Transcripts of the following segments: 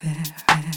Bring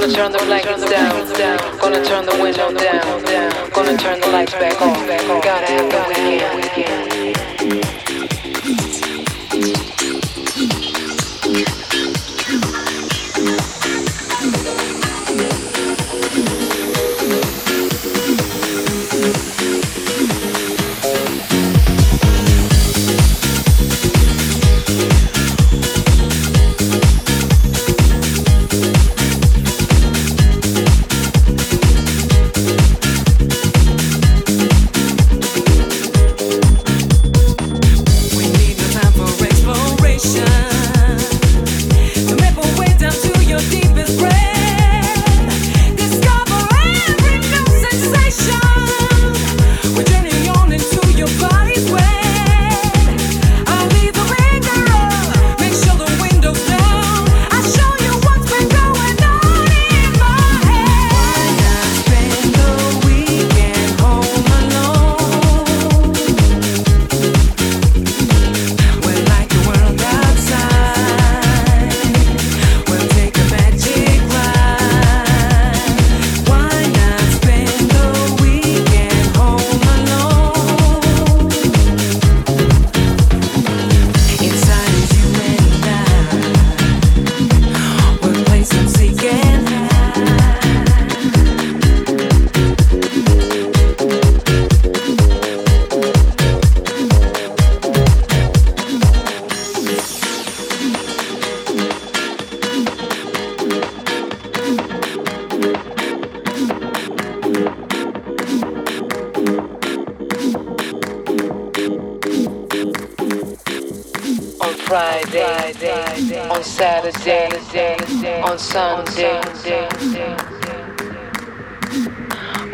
Gonna turn the blankets down, down. Gonna turn the window down, down. Gonna turn the lights back on. Gotta have the weekend. Friday, on Saturday, on Sunday.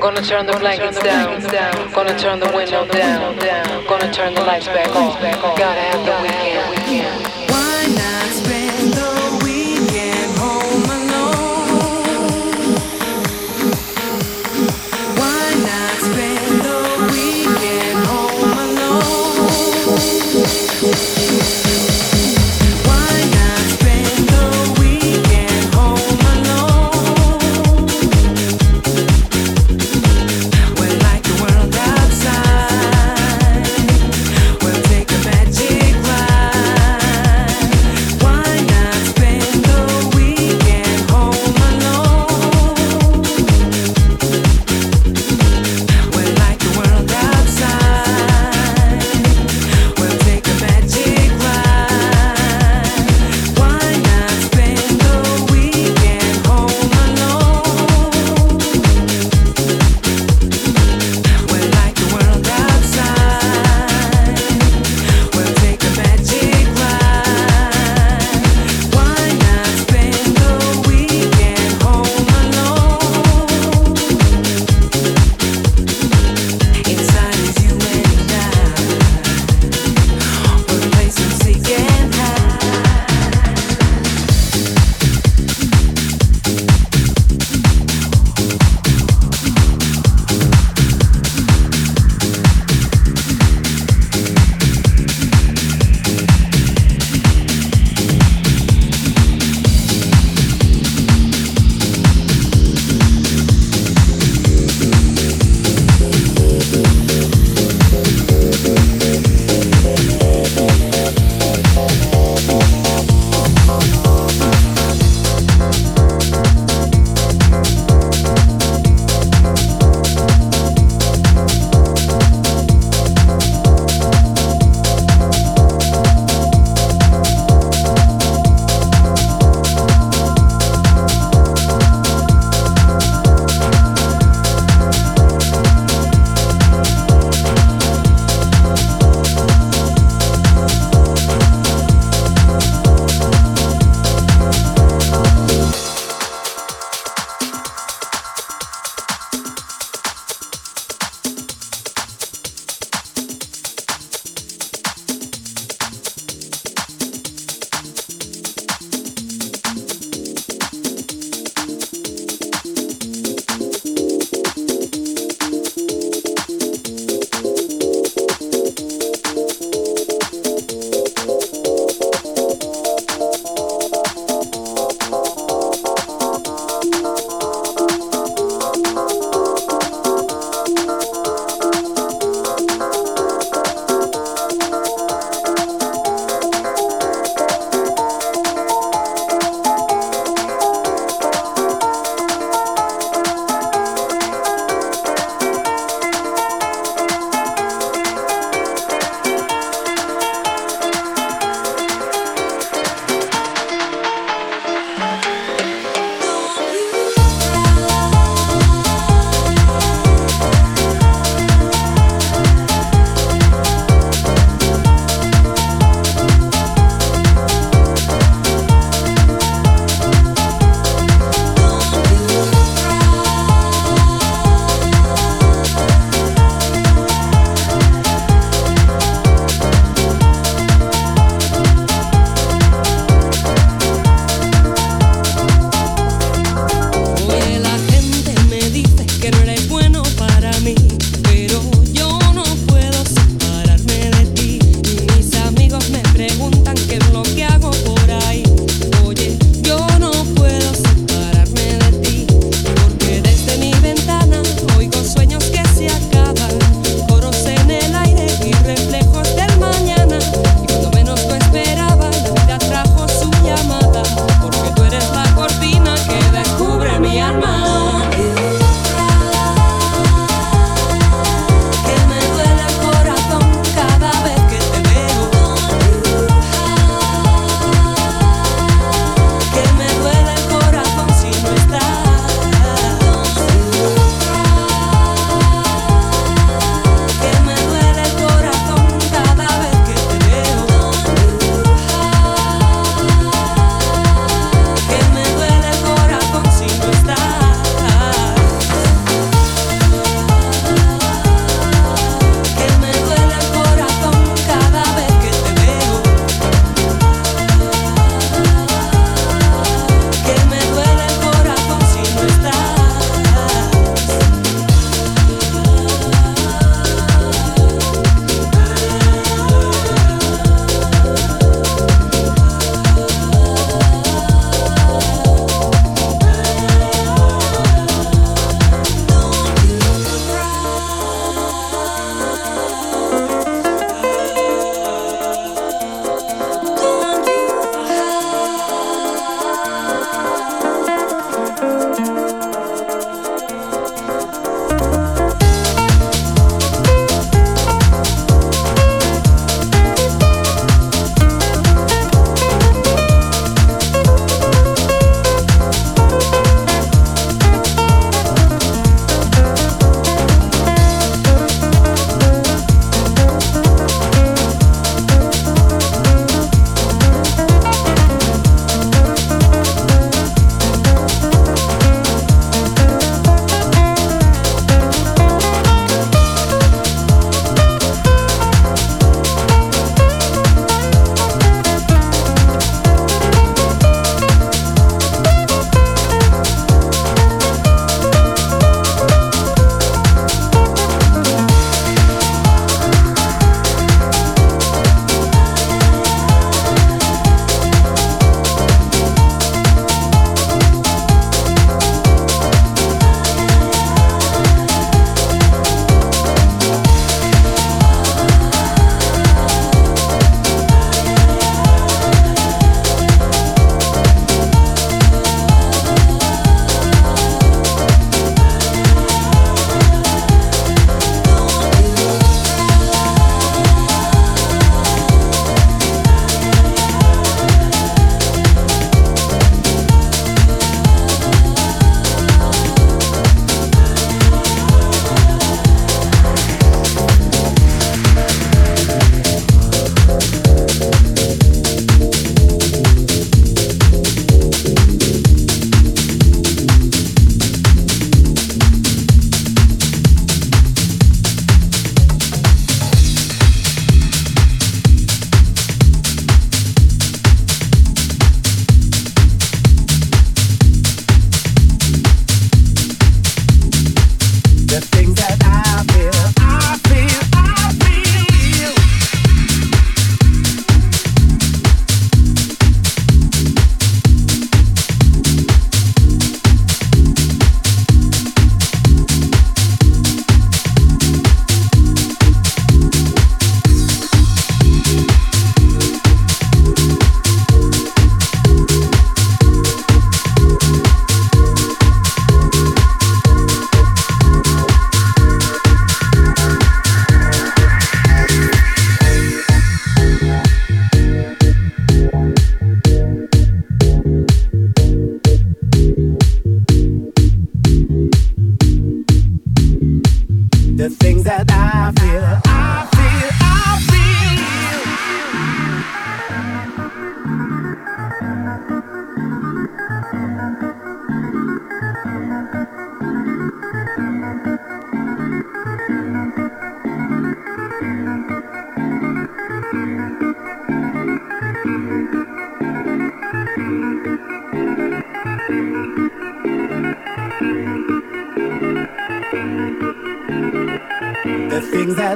Gonna turn the blankets down, gonna turn the window down, gonna turn the lights back on. Gotta have the weekend.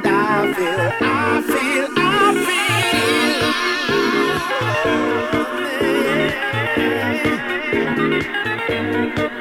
Things feel. I feel, I feel, I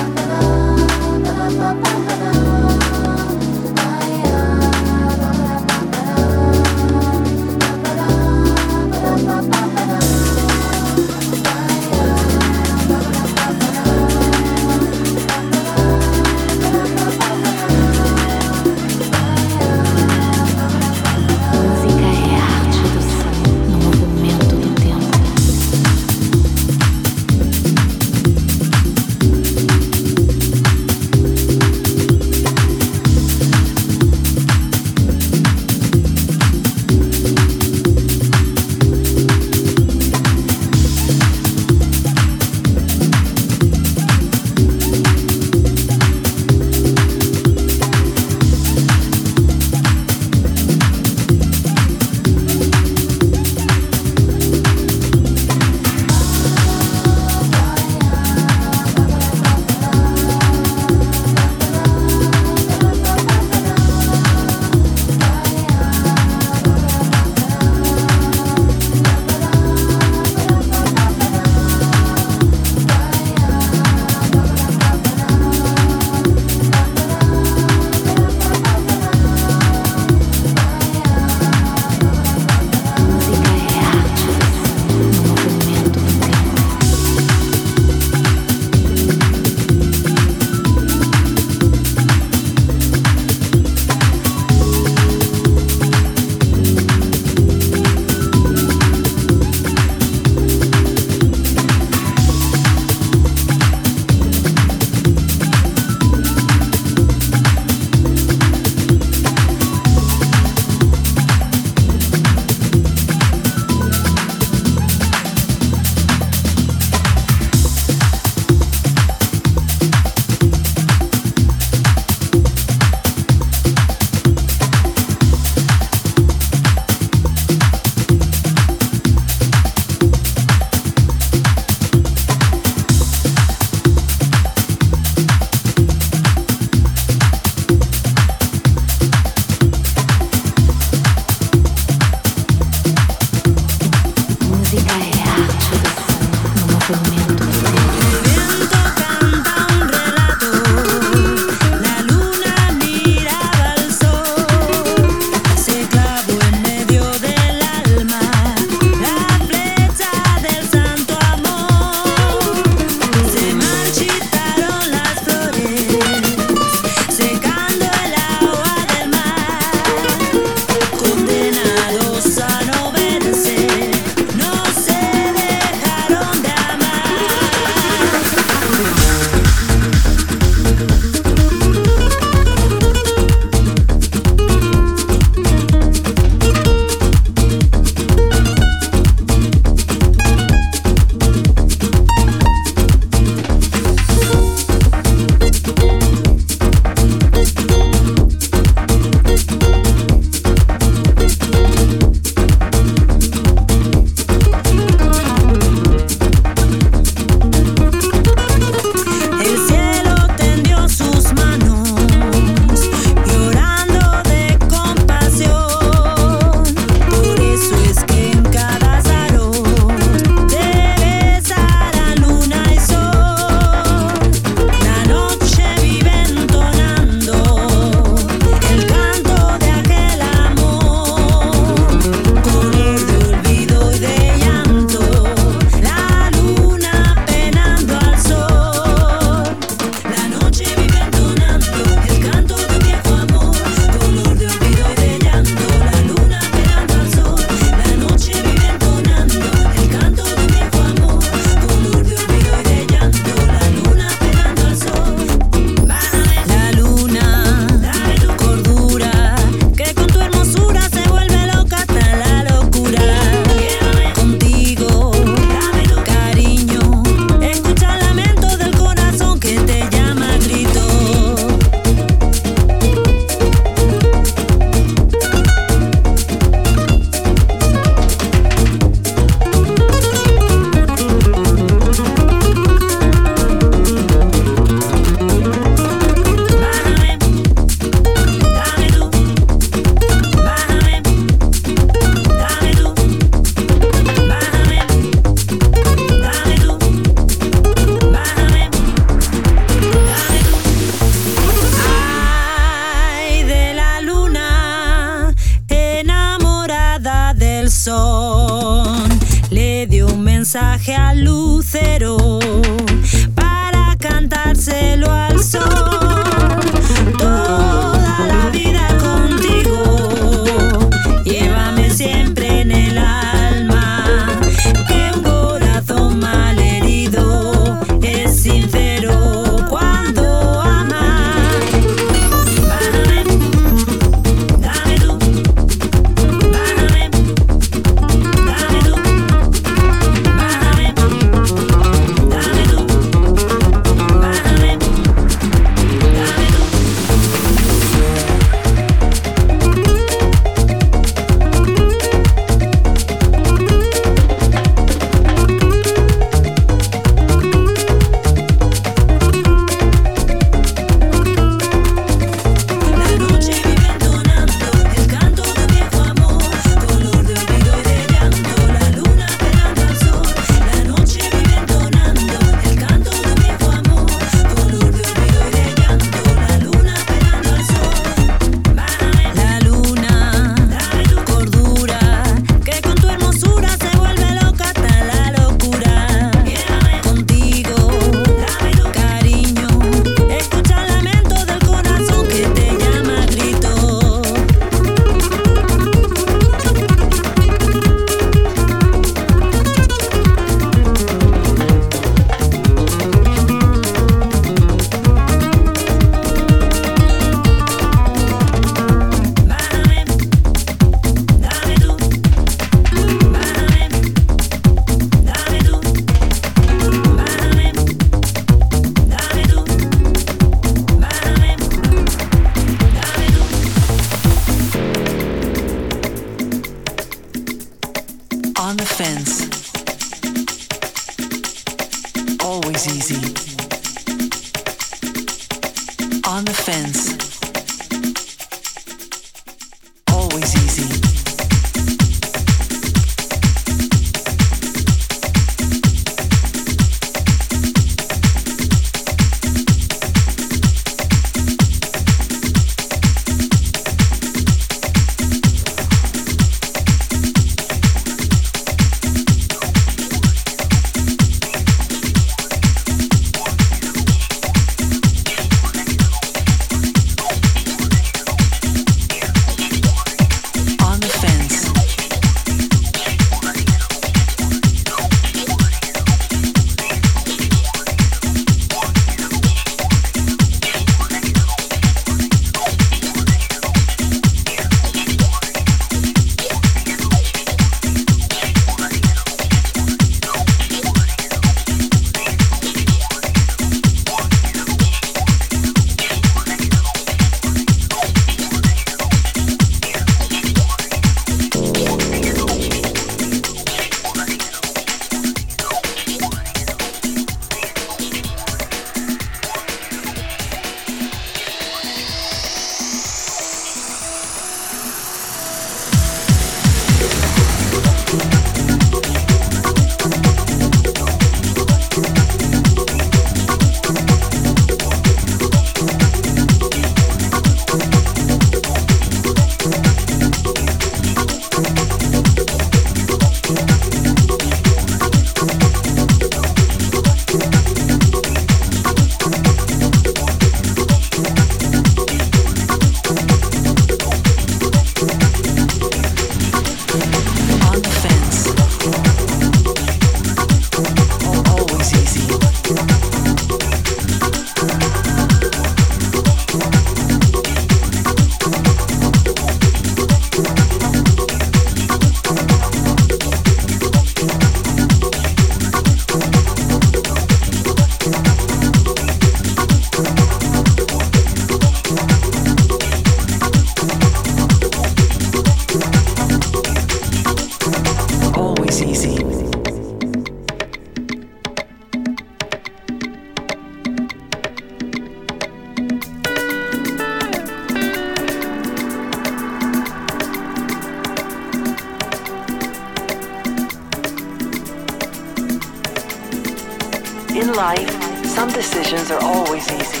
In life, some decisions are always easy.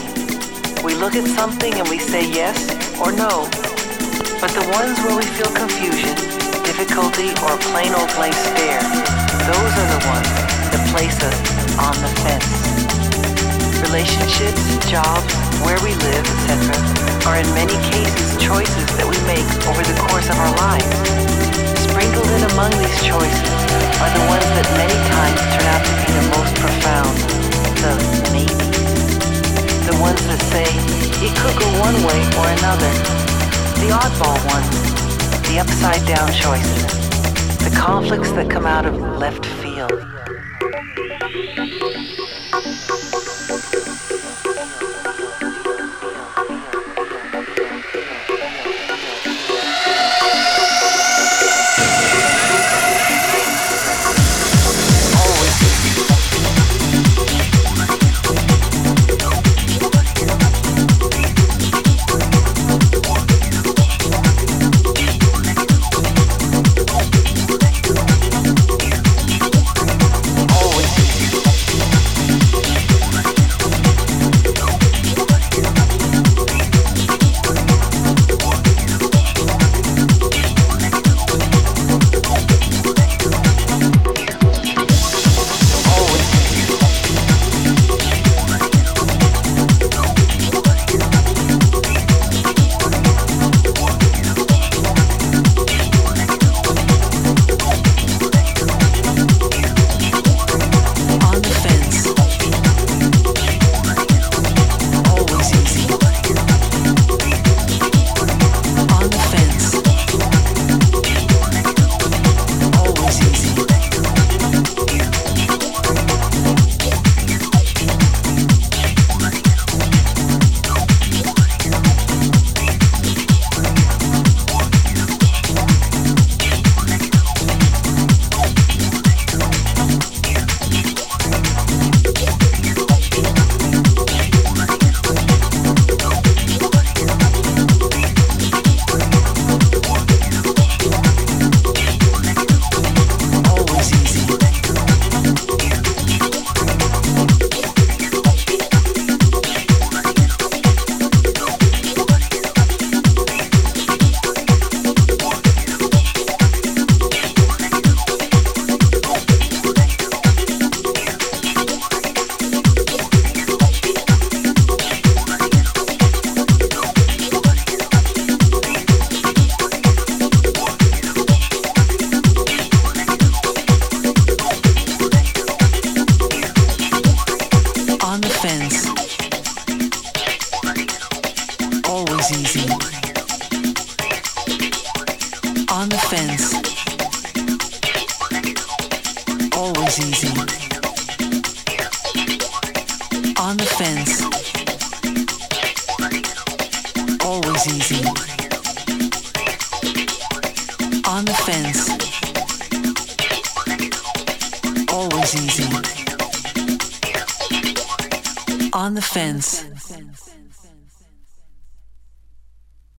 We look at something and we say yes or no. But the ones where we feel confusion, difficulty, or plain old blank stare, those are the ones that place us on the fence. Relationships, jobs, where we live, etc., are in many cases choices that we make over the course of our lives. Sprinkled in among these choices are the ones that many times turn out to be the most profound, the maybes. The ones that say, it could go one way or another. The oddball ones, the upside down choices, the conflicts that come out of left field.